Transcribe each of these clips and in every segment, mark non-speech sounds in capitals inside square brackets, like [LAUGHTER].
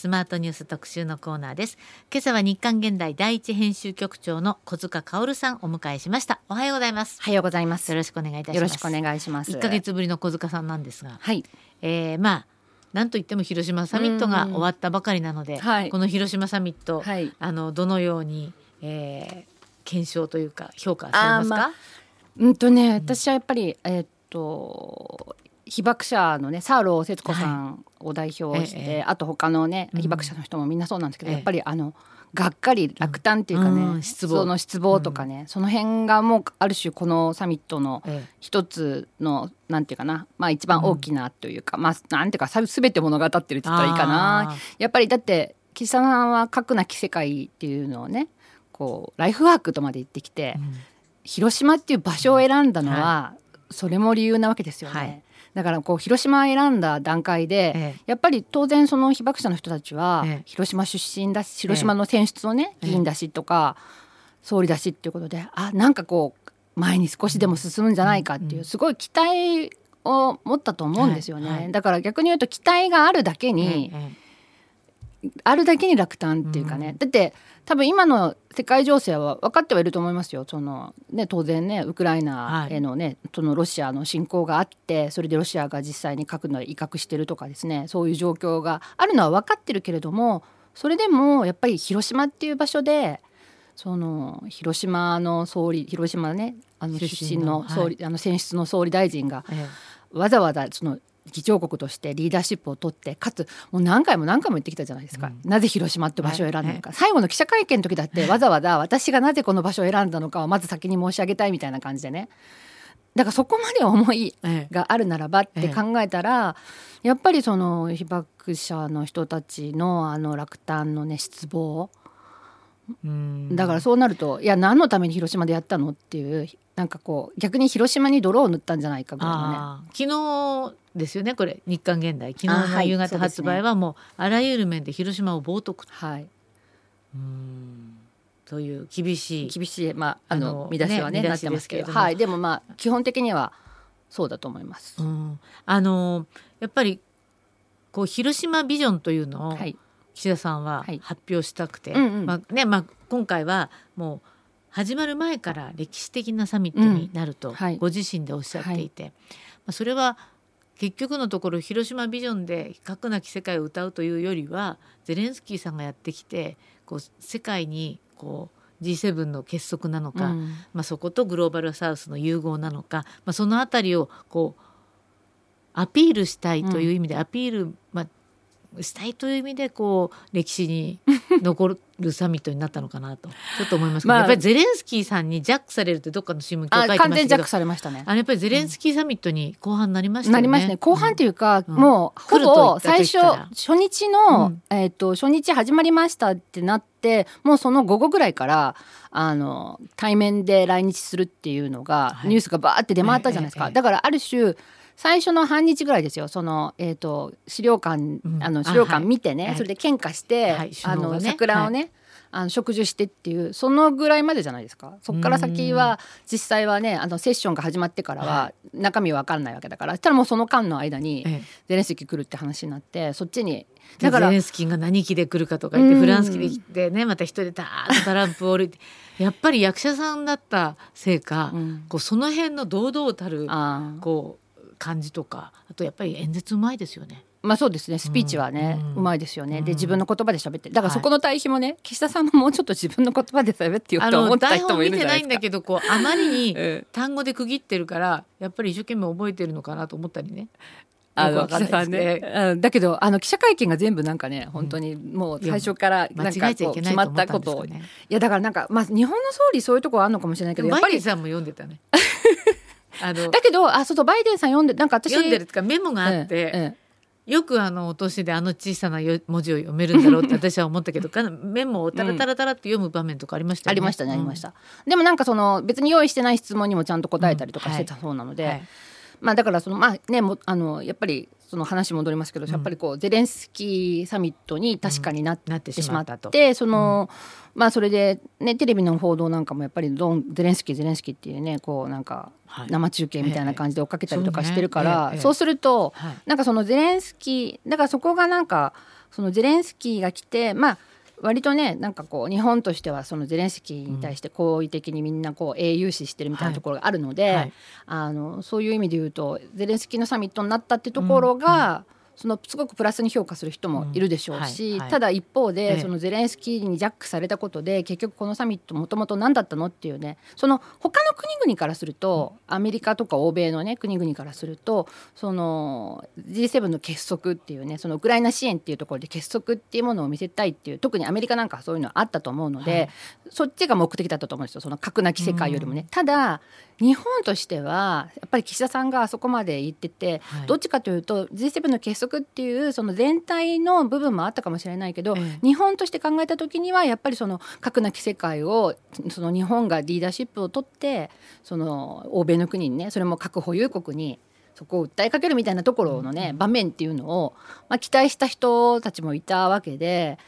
スマートニュース特集のコーナーです。今朝は日刊現代第一編集局長の小塚薫さんお迎えしました。おはようございます。おはようございます。よろしくお願いいたします。よろしくお願いします。一ヶ月ぶりの小塚さんなんですが。はい。えー、まあなんといっても広島サミットが終わったばかりなので、はい。この広島サミット、はい。あのどのように、えー、検証というか評価されますか、まあうんとね私はやっぱりえーっと被爆者のねサーロー節子さんを代表して、ええあと他のねうん。被爆者の人もみんなそうなんですけど、ええ。やっぱりあのがっかり落胆っていうかね、うん。失望。その失望とかね、その辺がもうある種このサミットのえ一つのなんていうかなまあ一番大きなというか、まあなんていうかさ全て物語ってるって言ったらいいかな。やっぱりだって岸田さんは「核なき世界」っていうのをねこうライフワークとまで言ってきて、うん。広島っていう場所を選んだのは、それも理由なわけですよね。はいだからこう広島を選んだ段階で、ええ。やっぱり当然その被爆者の人たちはええ。広島出身だし広島の選出のね、ええ。議員だしとか総理だしっていうことであなんかこう前に少しでも進むんじゃないかっていう、うんすごい期待を持ったと思うんですよね、はいはい。だから逆に言うと期待があるだけに、えあるだけに落胆っていうかね、だって多分今の世界情勢は分かってはいると思いますよ。その、ね、当然ねウクライナへのね、そのロシアの侵攻があってそれでロシアが実際に核の威嚇してるとかですねそういう状況があるのは分かってるけれどもそれでもやっぱり広島っていう場所でその広島の総理広島ねあの出出身の総理、あの選出の総理大臣がええ。わざわざその議長国としてリーダーシップを取ってかつもう何回も何回も言ってきたじゃないですか、うん。なぜ広島って場所を選んだのか、最後の記者会見の時だってわざわざ私がなぜこの場所を選んだのかをまず先に申し上げたいみたいな感じでね。だからそこまで思いええがあるならばって考えたら、やっぱりその被爆者の人たちのあの落胆のね失望うんだからそうなるといや何のために広島でやったのっていうなんかこう逆に広島に泥を塗ったんじゃないかぐらいのね。昨日ですよねこれ。日刊現代昨日の夕方発売はもうあらゆる面で広島を冒涜はい。うん。という厳しい厳しい、まあ、ああのの見出しはねねなってますけどはい、でもまあ基本的にはそうだと思います。うん、あのやっぱりこう広島ビジョンというのをはい、岸田さんははい。発表したくて、うんうん。まあねまあ、今回はもう始まる前から歴史的なサミットになるとんはい。ご自身でおっしゃっていて、まあ、それは結局のところ広島ビジョンで核なき世界を歌うというよりはゼレンスキーさんがやってきてこう世界にこう G7 の結束なのか、うん。まあ、そことグローバルサウスの融合なのか、まあ、そのあたりをこうアピールしたいという意味で、アピール、まあ、したいという意味でこう歴史に残るサミットになったのかなと。[LAUGHS] ちょっと思いますけど、まあやっぱりゼレンスキーさんにジャックされるってどっかの新聞今あ日書いて完全ジャックましたけどされましたね。あのやっぱりゼレンスキーサミットに後半なりましたよね。なりましたね。後半っていうか、うん。もうほぼ最初初日の、うん。えっ、と初日始まりましたってなってもうその午後ぐらいからあの対面で来日するっていうのが、はい。ニュースがバーって出回ったじゃないですか、ええええ。だからある種最初の半日ぐらいですよ。その、えー、と資料館、うん。あの資料館見てね、はい。それで献花して、はい。あのね。桜をね、あの植樹してっていうそのぐらいまでじゃないですか。そこから先は実際はねあのセッションが始まってからはは中身は分からないわけだからそしたらもうその間の間にええ。ゼレンスキー来るって話になってそっちにだかららゼレンスキーが何機で来るかとか言って、うんフランス機で来てねまた一人でダーッとトランプを降りてやっぱり役者さんだったせいか、うん。こうその辺の堂々たるこう感じとかあとやっぱり演説うまいですよね。まあそうですね。スピーチはね、うまいですよね、うん。で自分の言葉で喋ってだからはいそこの対比もね、岸田さんももうちょっと自分の言葉で喋ってよあと思った人もい本見てなるんじゃないですか。いんだけどこうあまりに [LAUGHS] うん。単語で区切ってるからやっぱり一生懸命覚えてるのかなと思ったりね。あのよくわかんないです岸田さんね、うん。だけどあの記者会見が全部なんかね本当にもう最初から間なんかこう決まったことを。い。やだからなんかまあ日本の総理そういうところあるのかもしれないけでどやっぱりさんも読んでたね。[LAUGHS] あのだけどあそうそうバイデンさん読んでなんか私読んでるとかメモがあって、ええええ。よくあのお年であの小さなよ文字を読めるんだろうって [LAUGHS] 私は思ったけどメモをタラタラタラって読む場面とかありましたよね。ありましたねありましうた、でもなんかその別に用意してない質問にもちゃんと答えたりとかしてたそうなので、んはい。まあだからそのまあねもあのやっぱりその話戻りますけど、うん。やっぱりこうゼレンスキーサミットに確かになっててしまっ、てたと。その、まあそれでねテレビの報道なんかもやっぱりどんゼレンスキーゼレンスキーっていうねこうなんかはい。生中継みたいな感じで追っかけたりとかええしてるから、そうするとはい。なんかそのゼレンスキーだからそこがなんかそのゼレンスキーが来てまあ割とねなんかこう日本としてはそのゼレンスキーに対して好意的にみんなこう英雄視してるみたいなところがあるので、はい。はい、あのそういう意味で言うとゼレンスキーのサミットになったってところが、うんうんそのすごくプラスに評価する人もいるでしょうし、うんはいはい、ただ一方で、そのゼレンスキーにジャックされたことで結局このサミットもともと何だったの？っていうね。その他の国々からすると、アメリカとか欧米のね国々からするとその G7 の結束っていうねそのウクライナ支援っていうところで結束っていうものを見せたいっていう特にアメリカなんかそういうのあったと思うので、はい、そっちが目的だったと思うんですよ。その核なき世界よりもね。うん、ただ日本としてはやっぱり岸田さんがあそこまで言ってて、はい、どっちかというと G7 の結束っていうその全体の部分もあったかもしれないけど、ええ、日本として考えた時にはやっぱりその核なき世界をその日本がリーダーシップを取ってその欧米の国にねそれも核保有国にそこを訴えかけるみたいなところのね、うん、場面っていうのを、まあ、期待した人たちもいたわけで。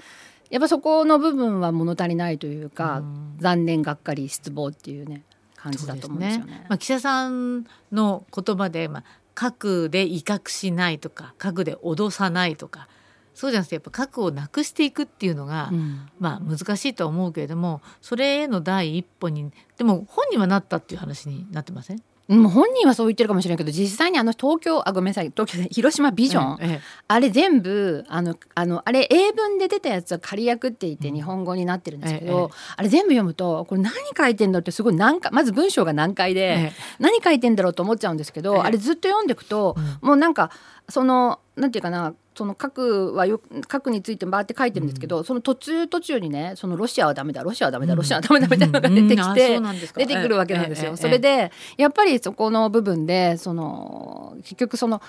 やっぱそこの部分は物足りないというか、うん、残念がっかり失望っていうね感じだと思うんですよね。ねまあ、岸田さんの言葉で、まあ、核で威嚇しないとか核で脅さないとかそうじゃなくてやっぱ核をなくしていくっていうのが、うん、まあ難しいとは思うけれどもそれへの第一歩にでも本人はなったっていう話になってません？うん、本人はそう言ってるかもしれないけど実際にあの東京あごめんなさい東京広島ビジョン、ええ、あれ全部あのあのあれ英文で出たやつは仮訳って言って日本語になってるんですけど、え、あれ全部読むとこれ何書いてんだってすごい難解まず文章が難解で、何書いてんだろうと思っちゃうんですけど、あれずっと読んでいくと、うん、もうなんかそのなんていうかなその核はよ核についてバーって書いてるんですけど、うん、その途中途中にねそのロシアはダメだロシアはダメだ、ロシアはダメだみたいなのが出てきて、出てくるわけなんですよ。それでやっぱりそこの部分でその結局その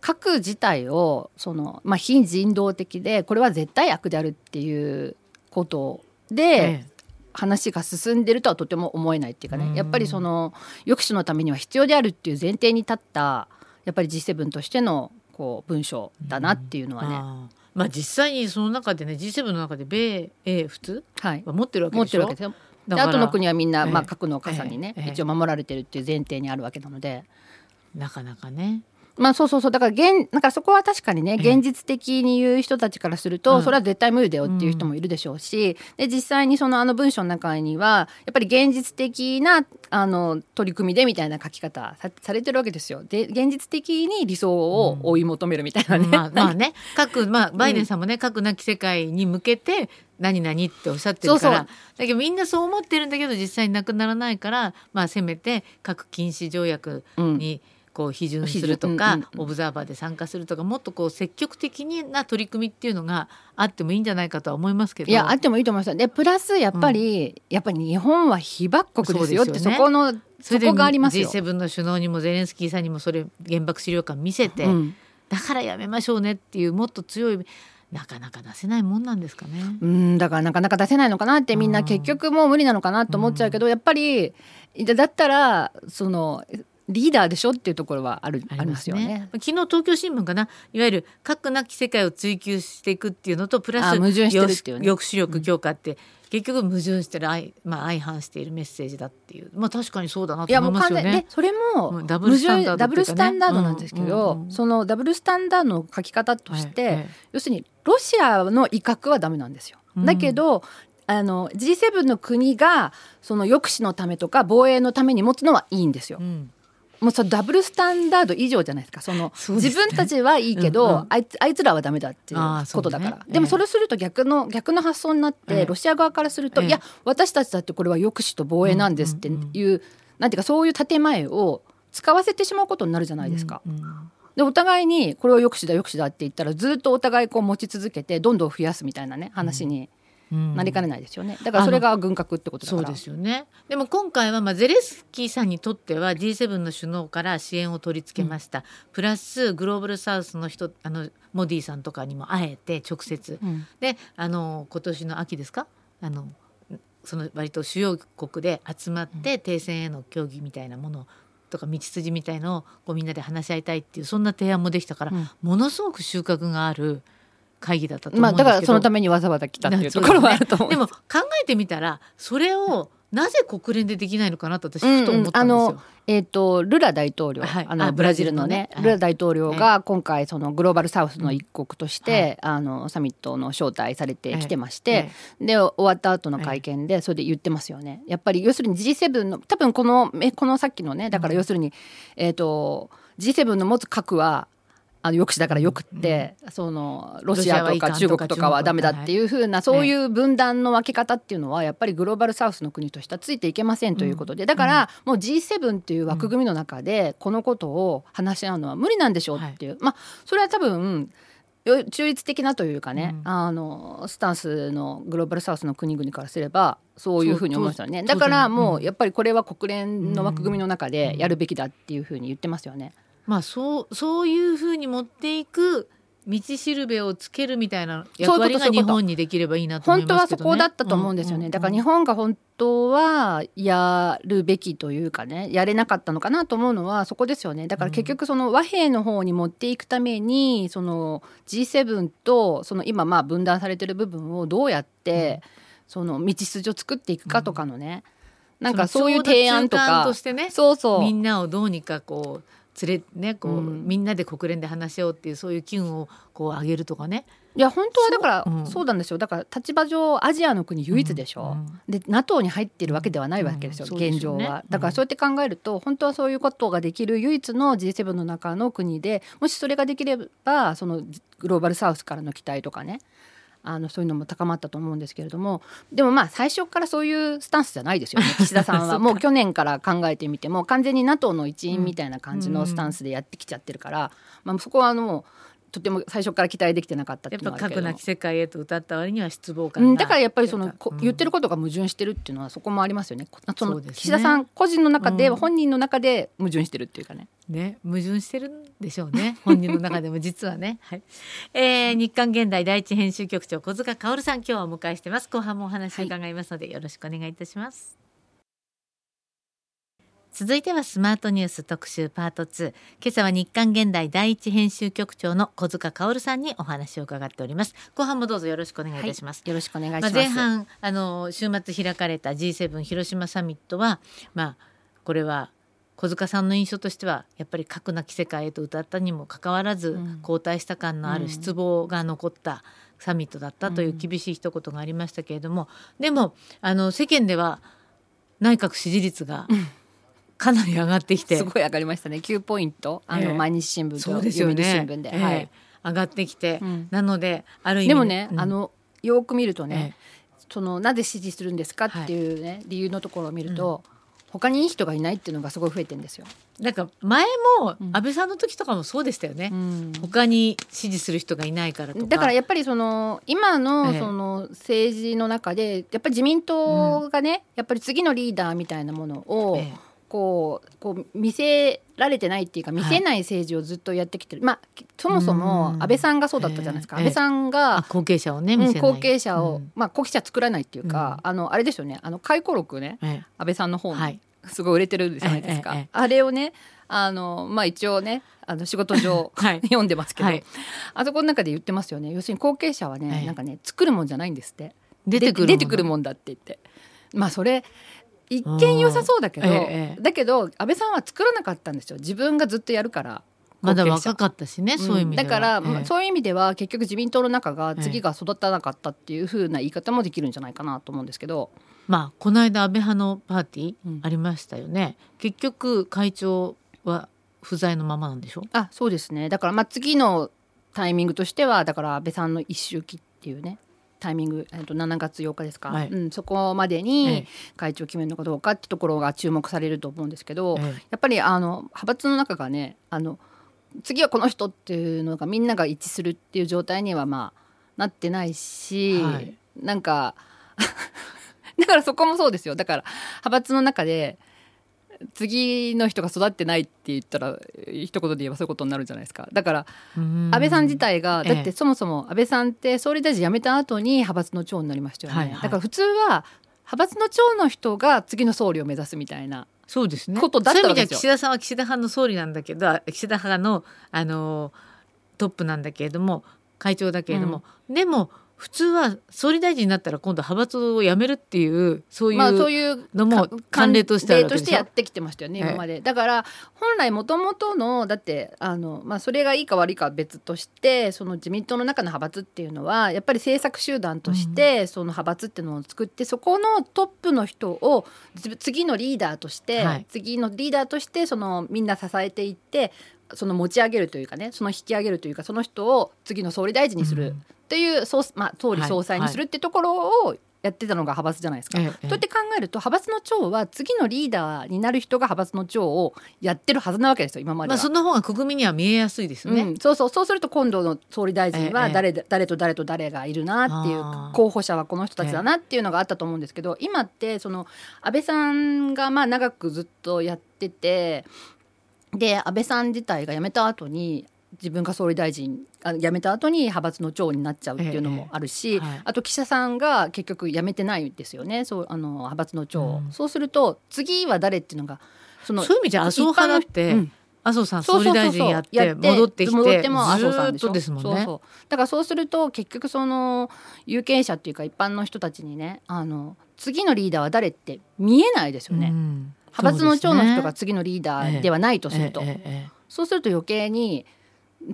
核自体をその、まあ、非人道的でこれは絶対悪であるっていうことで、話が進んでるとはとても思えないっていうかね、やっぱりその抑止のためには必要であるっていう前提に立ったやっぱり G7 としてのこう文章だなっていうのはね。あまあ実際にその中でね G7 の中で米英仏は持ってるわけでしょ、はい、持ってるわけですよ。で後の国はみんな、まあ、核の傘にね、一応守られてるっていう前提にあるわけなので。なかなかねまあそうそうそう。だから現だからそこは確かにね現実的に言う人たちからすると、それは絶対無理だよっていう人もいるでしょうし、で実際にそのあの文章の中にはやっぱり現実的なあの取り組みでみたいな書き方さされてるわけですよ。で現実的に理想を追い求めるみたいなね。うん、まあ、[LAUGHS] まあね。各、まあ、バイデンさんもね、核なき世界に向けて何々っておっしゃってるから。だけどみんなそう思ってるんだけど実際になくならないから、まあ、せめて核禁止条約に、うんこう批准するとか、うんうん、オブザーバーで参加するとかもっとこう積極的な取り組みっていうのがあってもいいんじゃないかとは思いますけど。いやあってもいいと思いますでプラスやっぱり、うん、やっぱり日本は被爆国ですよってそ、ね,、このそこがありますよ。G7 の首脳にもゼレンスキーさんにもそれ原爆資料館見せて、うん、だからやめましょうねっていうもっと強いなかなか出せないもんなんですかね。うんだからなかなか出せないのかなってみんな結局もう無理なのかなと思っちゃうけど、やっぱりだったらそのリーダーでしょっていうところはあるありますよね。昨日東京新聞かな。いわゆる核なき世界を追求していくっていうのとプラス矛盾してるっていう、ね、抑止力強化って、うん、結局矛盾してる相,、まあ、相反しているメッセージだっていう。まあ確かにそうだなと思いますよね。それもダブルスタンダード、ね、ダブルスタンダードなんですけど、うんうん。うん、そのダブルスタンダードの書き方として、はいはい、要するにロシアの威嚇はダメなんですよ。だけど、あの G7 の国がその抑止のためとか防衛のために持つのはいいんですよ。うんもうそダブルスタンダード以上じゃないですか。その、ね、自分たちはいいけど、うんうん、あいつあいつらはダメだっていうことだから、ね、でもそれすると逆の逆の発想になって、えー、ロシア側からすると、えー、いや私たちだってこれは抑止と防衛なんですっていう,、うんうんうん、なんていうかそういう建前を使わせてしまうことになるじゃないですか。うんうんでお互いにこれを抑止だ抑止だって言ったらずっとお互いこう持ち続けてどんどん増やすみたいなね話になりかねないですよね。だからそれが軍拡ってことだそうですよね。でも今回はまあゼレスキーさんにとっては G7 の首脳から支援を取り付けました、うん、プラスグローバルサウスの人あのモディさんとかにも会えて直接、うん、であの今年の秋ですか？あのその割と主要国で集まって停戦への協議みたいなものとか道筋みたいのをこうみんなで話し合いたいっていうそんな提案もできたから、うん、ものすごく収穫がある会議だったと思うんですけど、まあ、だからそのためにわざわざ来たっていうところはあると思う、ね、でも考えてみたらそれをなぜ国連でできないのかなと私ふと思ったんですよ。うんうんえーと、ルラ大統領、はい、あのブラジルのね、ルラ大統領が今回そのグローバルサウスの一国として、はい、あのサミットの招待されてきてまして、で終わった後の会見でそれで言ってますよね。やっぱり要するに G7 の多分このえこのさっきのねだから要するに、えっ、ー、と G7 の持つ核はあの抑止だからよくって、うん、そのロシアとか中国とかはダメだっていうふうなそういう分断の分け方っていうのはやっぱりグローバルサウスの国としてはついていけませんということでだからもう G7 っていう枠組みの中でこのことを話し合うのは無理なんでしょうっていう、まあそれは多分中立的なというかね、うん、あのスタンスのグローバルサウスの国々からすればそういうふうに思いますよね。だからもうやっぱりこれは国連の枠組みの中でやるべきだっていうふうに言ってますよね。まあそうそういうふうに持っていく道しるべをつけるみたいな役割が日本にできればいいなと思いますけど、ね、本当はそこだったと思うんですよね、うんうん。うん、だから日本が本当はやるべきというかねやれなかったのかなと思うのはそこですよね。だから結局その和平の方に持っていくためにその G7 とその今まあ分断されてる部分をどうやってその道筋を作っていくかとかのね、うん、なんかそういう提案とか。としてねそうそう。みんなをどうにかこう連れねこう、うん、みんなで国連で話し合おうっていうそういう機運をこう上げるとかね。いや本当はだからそううん、なんですよ。だから立場上アジアの国唯一でしょ、うん、で NATO に入ってるわけではないわけですよ、現状は、だからそうやって考えると本当はそういうことができる唯一の G7 の中の国でもしそれができればそのグローバルサウスからの期待とかねあのそういうのも高まったと思うんですけれどもでもまあ最初からそういうスタンスじゃないですよね。[LAUGHS] 岸田さんは。もう去年から考えてみても完全に NATO の一員みたいな感じのスタンスでやってきちゃってるから、まあ、そこはあのとても最初から期待できてなかったっていうのはやっぱ核なき世界へと歌った割には失望感だからやっぱりその、うん、言ってることが矛盾してるっていうのはそこもありますよね。その、ね、岸田さん個人の中で、うん、本人の中で矛盾してるっていうかね。ね矛盾してるんでしょうね。[LAUGHS] 本人の中でも実はね。はい。えー、日刊現代第一編集局長小塚薫さん今日はお迎えしてます。後半もお話伺いますので、はい、よろしくお願いいたします。続いてはスマートニュース特集パート2今朝は日刊現代第一編集局長の小塚薫さんにお話を伺っております。後半もどうぞよろしくお願いいたします、はい、よろしくお願いします、まあ、前半あの週末開かれた G7 広島サミットはまあこれは小塚さんの印象としてはやっぱり核なき世界へと歌ったにもかかわらず、うん、後退した感のある失望が残ったサミットだったという厳しい一言がありましたけれども、うん、でもあの世間では内閣支持率が、うんかなり上がってきて。すごい上がりましたね。9ポイント。あの、毎日新聞と読売新聞で、はい、上がってきて、うん、なのである意味でもね、うん、あのよく見るとね、そのなぜ支持するんですかっていうね、はい、理由のところを見ると、うん、他にいい人がいないっていうのがすごい増えてんですよ。なんか前も安倍さんの時とかもそうでしたよね、うん、他に支持する人がいないからだからやっぱりその今のその政治の中でやっぱり自民党がね、やっぱり次のリーダーみたいなものを、ええこうこう見せられてないっていうか見せない政治をずっとやってきてる、はい、まあそもそも安倍さんがそうだったじゃないですか、安倍さんが後継者をね後継者を、うん、まあ後継者作らないっていうか、うん、あのあれですよね。あの回顧録ね、安倍さんの本、はい、すごい売れてるじゃないですか、あれをねあのまあ一応ねあの仕事上、[LAUGHS] はい、[LAUGHS] 読んでますけど、はい、あそこの中で言ってますよね。要するに後継者はね、はい、なんかね作るもんじゃないんですって。出てくるもんだって言って。まあそれ一見良さそうだけど、ええ、だけど安倍さんは作らなかったんですよ。自分がずっとやるから。まだ若かったしね、そういう意味だから、ええ、そういう意味では結局自民党の中が次が育たなかったっていうふうな言い方もできるんじゃないかなと思うんですけど、まあこの間安倍派のパーティーありましたよね、うん、結局会長は不在のままなんでしょ？あそうですね。だからまあ次のタイミングとしてはだから安倍さんの一周忌っていうねタイミング、えー、と7月8日ですか、はい、うん、そこまでに会長を決めるのかどうかってところが注目されると思うんですけど、ええ、やっぱりあの派閥の中がねあの次はこの人っていうのがみんなが一致するっていう状態にはまあなってないし、はい、なんか [LAUGHS] だからそこもそうですよ。だから派閥の中で次の人が育ってないって言ったら一言で言えばそういうことになるじゃないですか。だから安倍さん自体がだってそもそも安倍さんって総理大臣辞めた後に派閥の長になりましたよね、はいはい、だから普通は派閥の長の人が次の総理を目指すみたいなそうですね。ことだったわけですよ。岸田さんは岸田派の総理なんだけど岸田派のあのトップなんだけれども会長だけれども、うん、でも普通は総理大臣になったら今度派閥を辞めるっていうそういう、まあそういうのも慣例としてやってきてましたよねええ今まで、だから本来もともとのだってあの、まあ、それがいいか悪いかは別としてその自民党の中の派閥っていうのはやっぱり政策集団として、その派閥っていうのを作ってそこのトップの人をつ次のリーダーとして、はい。次のリーダーとしてそのみんな支えていってその持ち上げるというかねその引き上げるというかその人を次の総理大臣にするっていう、総まあ、総理総裁にするってところをやってたのが派閥じゃないですか。ええええ。そうやって考えると派閥の長は次のリーダーになる人が派閥の長をやってるはずなわけですよ今までは。まあその方が国民には見えやすいですよね。うん、そうそう。そうすると今度の総理大臣はええ誰,、誰と誰と誰がいるなっていう候補者はこの人たちだなっていうのがあったと思うんですけど今ってその安倍さんがまあ長くずっとやっててで安倍さん自体が辞めた後に自分が総理大臣あ辞めた後に派閥の長になっちゃうっていうのもあるし、ええはい。あと岸田さんが結局辞めてないんですよね。そうあの派閥の長を、うん。そうすると次は誰っていうのがそのそういう意味じゃ麻生派だって、うん。麻生さん総理大臣やって戻ってきて戻っても麻生さんずーっでしですもんね。そうそう。だからそうすると結局その有権者っていうか一般の人たちにねあの次のリーダーは誰って見えないですよね、うん派閥の長の人が次のリーダーではないとすると、そうすると余計に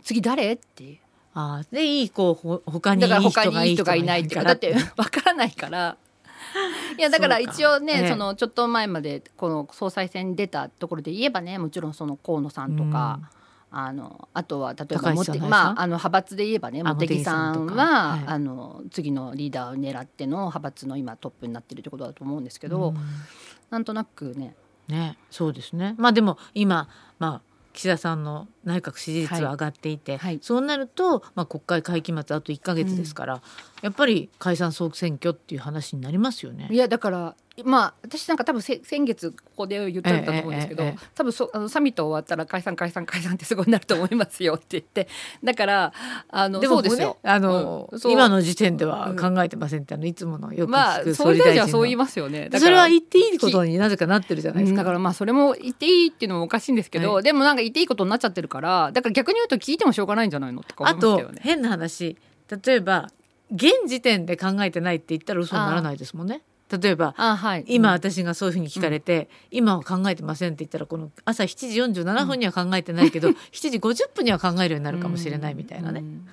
次誰？って。あーでいいこうほ他にいい人がいい人がいないっていうかだって [LAUGHS] わからないから。いやだから一応ねええ。そのちょっと前までこの総裁選に出たところで言えばねもちろんその河野さんとか、あのあとは例えばまああの派閥で言えばねあ茂木さんは、はい。あの次のリーダーを狙っての派閥の今トップになってるってことだと思うんですけど、うん。なんとなくねね。そうですね。まあでも今まあ岸田さんの内閣支持率は上がっていて、はい。そうなると、まあ、国会会期末あと1か月ですから、やっぱり解散総選挙っていう話になりますよね。い。やだからまあ私なんか多分せ先月ここで言ったんだと思うんですけど、えええええ多分そあのサミット終わったら解散解散解散ってすごいなると思いますよって言ってだからあのでもそうですよね。あの、うん今の時点では考えてませんってあのいつものよく聞くまあ総総理大臣の、理大臣はそう言いますよね。それは言っていいことになぜかなってるじゃないですか。うんだからまあそれも言っていいっていうのもおかしいんですけど、はいでもなんか言っていいことになっちゃってるからだから逆に言うと聞いてもしょうがないんじゃないのとか思いますけどね。変な話例えば現時点で考えてないって言ったら嘘にならないですもんね。例えばあはい、今うん。私がそういうふうに聞かれて、今は考えてませんって言ったらこの朝7時47分には考えてないけど、7時50分には考えるようになるかもしれないみたいなね。うん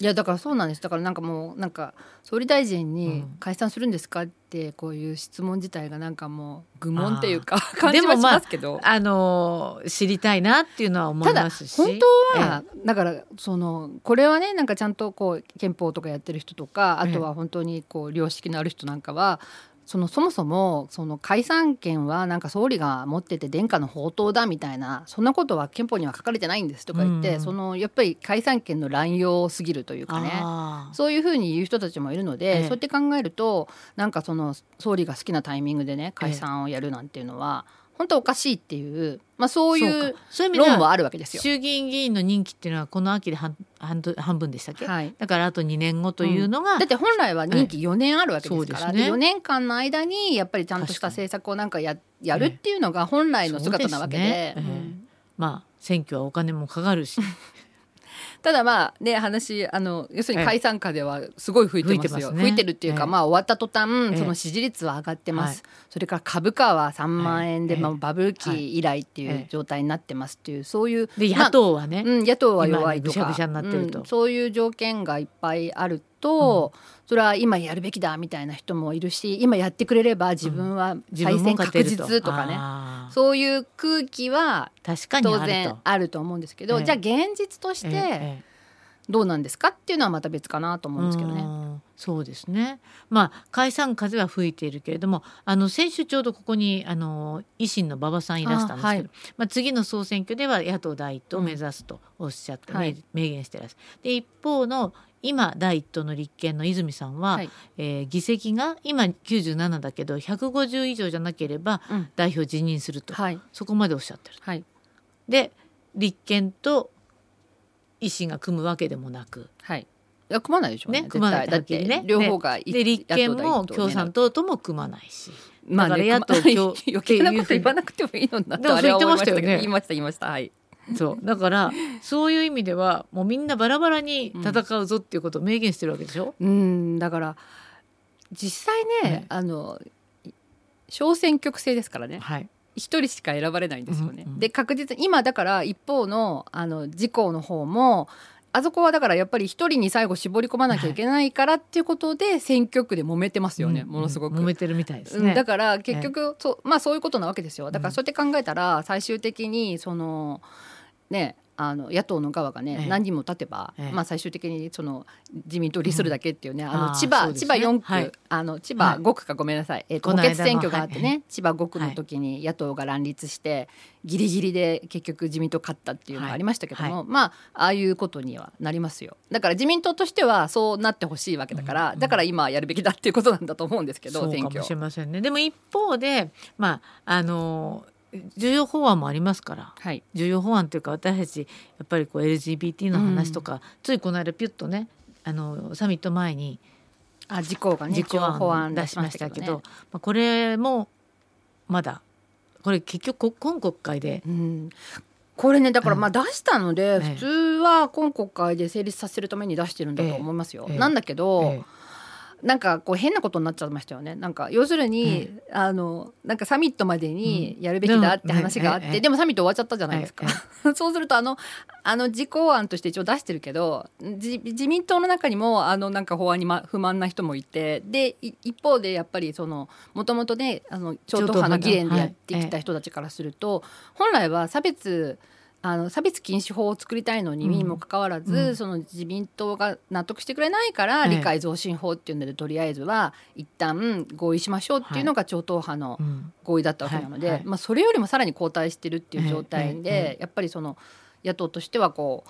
いやだからそうなんです。だからなんかもうなんか総理大臣うにん。解散するんですかってこういう質問自体がなんかもう愚問っていうか [LAUGHS] 感でもじはしますけど、あのー知りたいなっていうのは思ただいます。し本当は、だからそのこれはねなんかちゃんとこう憲法とかやってる人とかあとは本当にこう良識のある人なんかはそのそもそもその解散権はなんか総理が持ってて殿下の宝刀だみたいなそんなことは憲法には書かれてないんですとか言って、うんそのやっぱり解散権の乱用すぎるというかね。そういうふうに言う人たちもいるので、ええそうやって考えるとなんかその総理が好きなタイミングでね解散をやるなんていうのは、本当おかしいっていう、まあ、そういう論はあるわけですよ。衆議院議員の任期っていうのはこの秋で半半半分でしたっけ、はい、だからあと2年後というのが、だって本来は任期4年あるわけですから、そうですね。で4年間の間にやっぱりちゃんとした政策をなんかややるっていうのが本来の姿なわけで。ですね。ええ。うんまあ選挙はお金もかかるしただまあね話あの要するに解散下ではすごい吹いてますよ、吹いてますね。吹いてるっていうか、ええ。まあ終わった途端、ええ。その支持率は上がってます、はそれから株価は3万円で、ええまあ、バブル期以来っていはい。う状態になってますっていうそういうでまあ野党はね、うん、野党は弱いとか。今ぐしゃぐしゃになってると。うんそういう条件がいっぱいあると、それは今やるべきだみたいな人もいるし今やってくれれば自分は再選確実とかね、あー。そういう空気は当然あると思うんですけど、ええ。じゃあ現実としええてええ。どうなんですかっていうのはまた別かなと思うんですけどね。うん。そうですね。まあ解散風は吹いているけれども、あの先週ちょうどここにあの維新の馬場さんいらしたんですけど、あはい。まあ次の総選挙では野党第一党を目指すとおっしゃって、うんはい。明明言してらっしゃる。で一方の今第一党の立憲の泉さんは、はい。えー議席が今97だけど150以上じゃなければうん。代表辞任すると、はい。そこまでおっしゃってる。はい。で立憲と維新が組むわけでもなく。はい。いや組まないでしょうね。ね組まないだってはっきりね両方がいで立憲も共産党とも組まないし。だから野党共余計なこと言わなくてもいいのになでもとあれは思いました。けどね言いました言いました。はいそう。だからそういう意味ではもうみんなバラバラに戦うぞっていうことを明言してるわけでしょ？うん。だから実際ね、ねあの小選挙区制ですからね。はい、一人しか選ばれないんですよね。うんうんで確実に今だから一方のあの自公の方もあそこはだからやっぱり一人に最後絞り込まなきゃいけないからっていうことで選挙区で揉めてますよね、うんものすごく。揉めてるみたいですね。うん。だから結局、そうまあそういうことなわけですよ。だからそうやって考えたら最終的にそのねあの野党の側がね、ええ。何人も立てば、ええ。まあ最終的にその自民党を利するだけっていうね、ああーの千葉、ね。千葉4区、はい。あの千葉はい。5区かごめんなさい、えっと補この間の欠選挙があってね、はい。千葉5区の時に野党が乱立してギリギリで結局自民党勝ったっていうのがありましたけども、はい。まあああいうことにはなりますよ。だから自民党としてはそうなってほしいわけだから、うん。だから今やるべきだっていうことなんだと思うんですけど選挙。もしれませんね。でも一方でまああの重要法案もありますから。はい。重要法案というか私たちやっぱりこう LGBT の話とか、ついこの間ピュッとねあのサミット前にあ事項がね実行一応法案案出しましたたけど,、けどまあ、これもまだこれ結局こ今国会で。うん、これねだからうん。まあ出したので、ええ。普通は今国会で成立させるために出してるんだと思いますよ。ええ。なんだけど、えなんかこう変なことになっちゃいましたよね。なんか要するに、あのなんかサミットまでにやるべきだって話があって、うん。ええ。でもサミット終わっちゃったじゃないですか。え [LAUGHS] そうするとあのあの実行案として一応出してるけど自自民党の中にもあのなんか法案に、ま、不満な人もいてでい一方でやっぱりそのもともとねあの超党派の議連でやってきた人たちからすると、本来は差別あの差別禁止法を作りたいのににもかかわらず、うん。その自民党が納得してくれないから、ええ。理解増進法っていうのでとりあえずは一旦合意しましょうっていうのが超党派のうん合意だったわけなので、まあ、それよりもさらに後退してるっていう状態で、やっぱりその野党としてはこ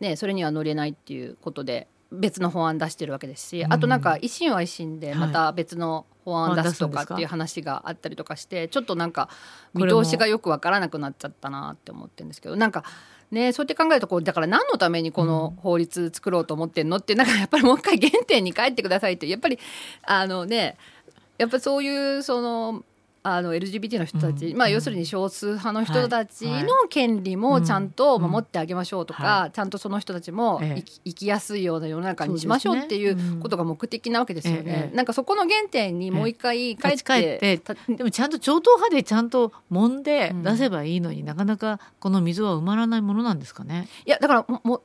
う、ね、それには乗れないっていうことで別の法案出してるわけですし、うん。あとなんか維新は維新でまた別の法案出すとかっていう話があったりとかしてちょっとなんか見通しがよくわからなくなっちゃったなって思ってるんですけどなんか。ね、そうやって考えるとこうだから何のためにこの法律作ろうと思ってんのってなんかやっぱりもう一回原点に帰ってくださいってやっぱりあのねやっぱそういうそのあの LGBT の人たち、うん。まあ要するに少数派の人たちはい。の権利もちゃんと守ってあげましょうとか、はちゃんとその人たちもええ。生き,、生きやすいような世の中にしましょうっていそうことが目的なわけですよね。ええ。なんかそこの原点にもう一回帰って,、でもちゃんと超党派でちゃんと揉んでうん。出せばいいのに、なかなかこの溝は埋まらないものなんですかね。いやだからも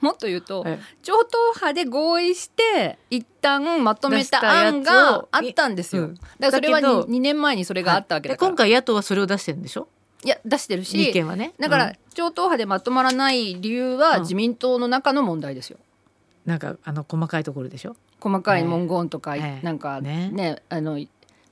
ももっと言うとえ超党派で合意して一旦まとめた案があったんですよ。うんだからそれはだけど 2, 年前にそれがあったわけだから。で今回野党はそれを出してるんでしょ？いや出してる立しね。だからうん超党派でまとまらない理由はうん自民党の中の問題ですよ。なんかあの細かいところでしょ？細かい文言とか、ええなんかねねあの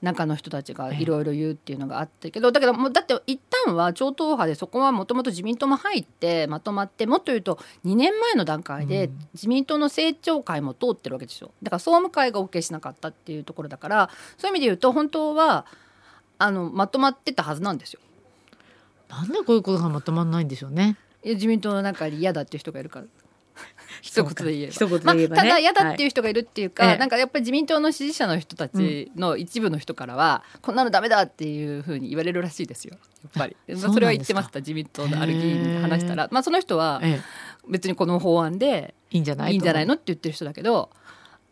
中の人たちがいろいろ言うっていうのがあったけど、だけどもうだって一旦は超党派でそこはもともと自民党も入ってまとまってもっと言うと2年前の段階でうん自民党の政調会も通ってるわけですよだから総務会が OK しなかったっていうところだからそういう意味で言うと本当はあのまとまってたはずなんですよ。なんでこういうことがまとまらないんでしょうね。自民党の中に嫌だっていう人がいるから一言で言えば。一言でまあ、言えばね。ただ嫌だっていうう。人がいるっていうか、はい。ええなんかやっぱり自民党の支持者の人たちの一部の人からは、こんなのダメだっていうふうに言われるらしいですよ。やっぱり、まあ、それは言ってました。自民党のある議員に話したら、まあ、その人はええ、別にこの法案でいいんじゃないいいんじゃないのとって言ってる人だけど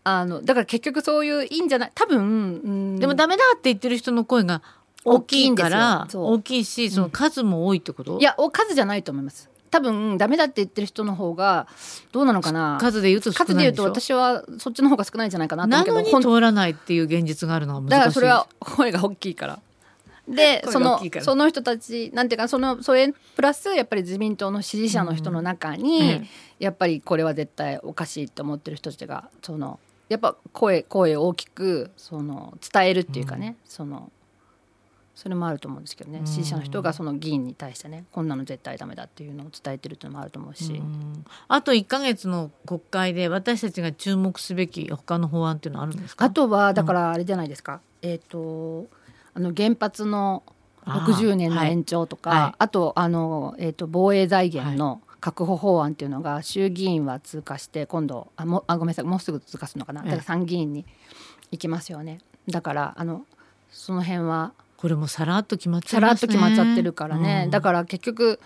あのだから結局そういういいんじゃない多分、うん。でもダメだって言ってる人の声が大きいから大きいしその数も多いってこと、いやお数じゃないと思います多分ダメだって言ってる人の方がどうなのかな？数で言うと少数で言うと私はそっちの方が少ないんじゃないかなと思うけど通らないっていう現実があるのは難しい。だからそれは声が大きいから。[LAUGHS] で声そのその人たちなんていうかそのそれプラスやっぱり自民党の支持者の人の中に、ええやっぱりこれは絶対おかしいと思ってる人たちがそのやっぱ声声を大きくその伝えるっていうかね、そのそれもあると思うんですけどね、うん。支持者の人がその議員に対してねこんなの絶対ダメだっていうのを伝えてるっていうのもあると思うし、うん。あと1か月の国会で私たちが注目すべき他の法案っていうのはあるんですか？あとはだからあれじゃないですか、えっ、とあの原発の60年の延長とかあ,、はい。はい。とあの、えー、と防衛財源の確保法案っていうのが衆議院は通過して今度あもあごめんなさいもうすぐ通過するのかな。だから参議院に行きますよね。だからあのその辺はこれもさらっと決まっちゃね。らっと決まっちゃってるからね、うん。だから結局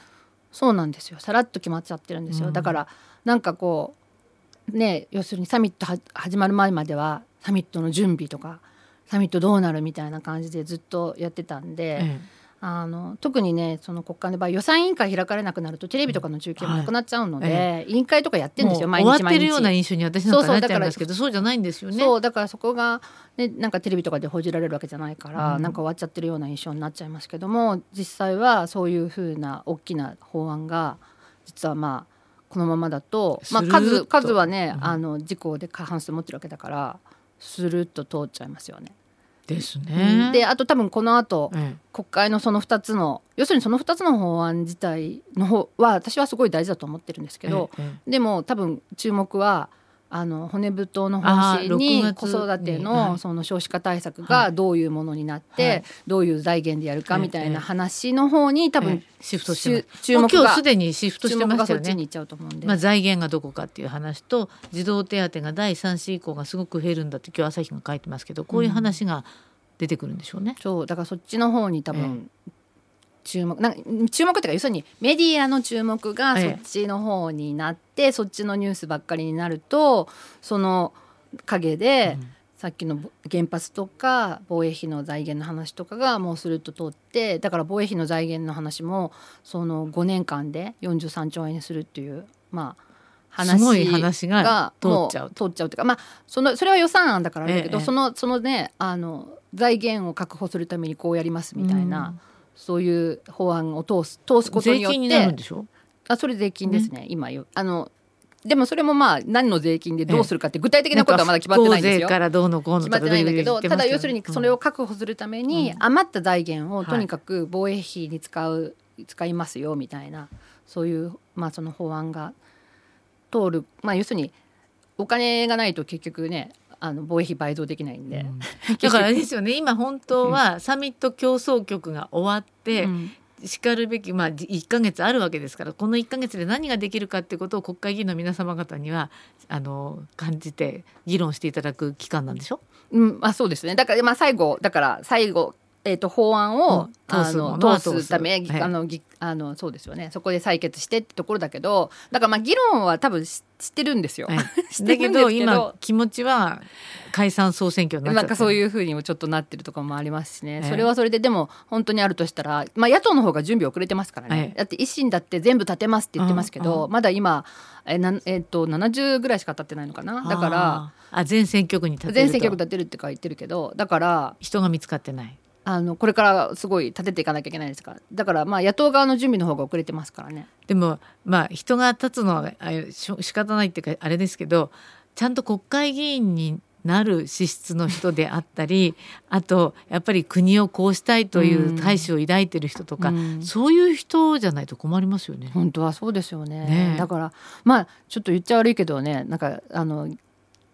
そうなんですよ。さらっと決まっちゃってるんですよ、うん。だからなんかこうね要するにサミットは始まる前まではサミットの準備とかサミットどうなるみたいな感じでずっとやってたんで、えあの特にねその国会の場合予算委員会開かれなくなるとテレビとかの中継もなくなっちゃうので、はいえ委員会とかやってえるんですよ毎日毎日。終わってるような印象に私なんかなっちゃそうそうだからいますけどそうじゃないんですよね。そうだからそこが、ね、なんかテレビとかで報じられるわけじゃないから、うん。なんか終わっちゃってるような印象になっちゃいますけども実際はそういうふうな大きな法案が実はまあこのままだと、まあ、数数はね、うん。あの事故で過半数持ってるわけだからスルッと通っちゃいますよね。ですね。であと多分この後え国会のその2つの要するにその2つの法案自体の方は私はすごい大事だと思ってるんですえけど、ええでも多分注目はあの骨太の方針に6子育てはい。のその少子化対策はい。がどういうものになって、はい。どういう財源でやるかええみたいな話の方に多分ええ。シフトして注注目がもう今日すでにシフトしてましたよね。がそっちに。行っちゃうと思うんで、まあ、財源がどこかっていう話と児童手当が第3子以降がすごく増えるんだって今日朝日が書いてますけどこういう話が出てくるんでしょうね。そうだからそっちの方に多分、注目なんか注目っていうか要するにメディアの注目がそえ。えっちの方になって、そっちのニュースばっかりになるとその陰で、うん。さっきの原発とか防衛費の財源の話とかがもうスルッと通ってだから防衛費の財源の話もその5年間で43兆円にするっていうまあ話すごい話が通っもちゃう通っちゃうっていうかまあそのそれは予算案だからだけど、ええ。そのそのねあの財源を確保するためにこうやりますみたいな、そういう法案を通す通すことによって。でしょ？あそれ税金ですね今よあのでもそれもまあ何の税金でどうするかって具体的なことはまだ決まってないんですよ。んからどうのこうの決まってないんだけどただ要するにそれを確保するためにうん。余った財源をはい。とにかく防衛費に使う使いますよみたいなそういうまあその法案が通る。まあ要するにお金がないと結局ねあの防衛費倍増できないんで、うん。[LAUGHS] だからですよね。今本当はサミット競争局が終わって、うん。しかるべき、まあ、1ヶ月あるわけですからこの1ヶ月で何ができるかってことを国会議員の皆様方にはあの感じて議論していただく期間なんでしょ？うん、まあそうですね。だからまあ最後だから最後えっ、と法案を、うんあ通すもの通すため、ぎはい。あのぎあのそうですよね。そこで採決してってところだけど、だからまあ議論は多分し知ってるんですよ。はい。[LAUGHS] だけど今気持ちは解散総選挙になっちゃってなんかそういうふうにもちょっとなってるとかもありますしね、ええそれはそれででも本当にあるとしたら、まあ、野党の方が準備遅れてますからね、ええだって維新だって全部立てますって言ってますけど、うんまだ今えなん、えっと70ぐらいしか立ってないのかな？だからあ全選挙区に立てると。全選挙区立てるって書いてるけどだから人が見つかってないあのこれからすごい立てていかなきゃいけないですか。らだからまあ野党側の準備の方が遅れてますからね。でもまあ人が立つのは仕方ないっていうかあれですけどちゃんと国会議員になる資質の人であったりあとやっぱり国をこうしたいという大志を抱いてる人とか、うん。そういう人じゃないと困りますよね。本当はそうですよね。ねえ。だからまあちょっと言っちゃ悪いけどねなんかあの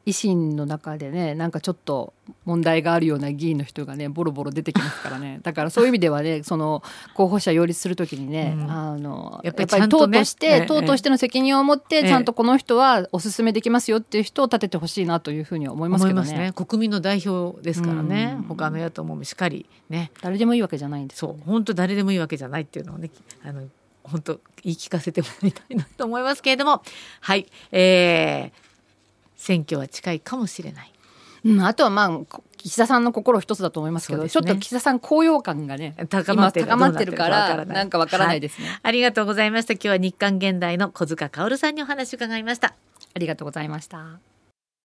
維新の中でねなんかちょっと問題があるような議員の人がねボロボロ出てきますからね。[LAUGHS] だからそういう意味ではねその候補者擁立するときにね、うん。あのやっぱり党として、ええ党としての責任を持って、ええ。ちゃんとこの人はお勧めできますよっていう人を立ててほしいなというふうに思いますけどね。ね。国民の代表ですからね、うん。他の野党もしっかりね。誰でもいいわけじゃないんです。よそう本当誰でもいいわけじゃないっていうのをねあの本当言い聞かせてもらいたいなと思いますけれども。はい、えー、選挙は近いかもしれない。うん、あとはまあこ岸田さんの心一つだと思いますけどねちょっと岸田さん高揚感がね高まってる今高まってるからなんかわからないですね、ありがとうございました。今日は日刊現代の小塚薫さんにお話を伺いました。ありがとうございました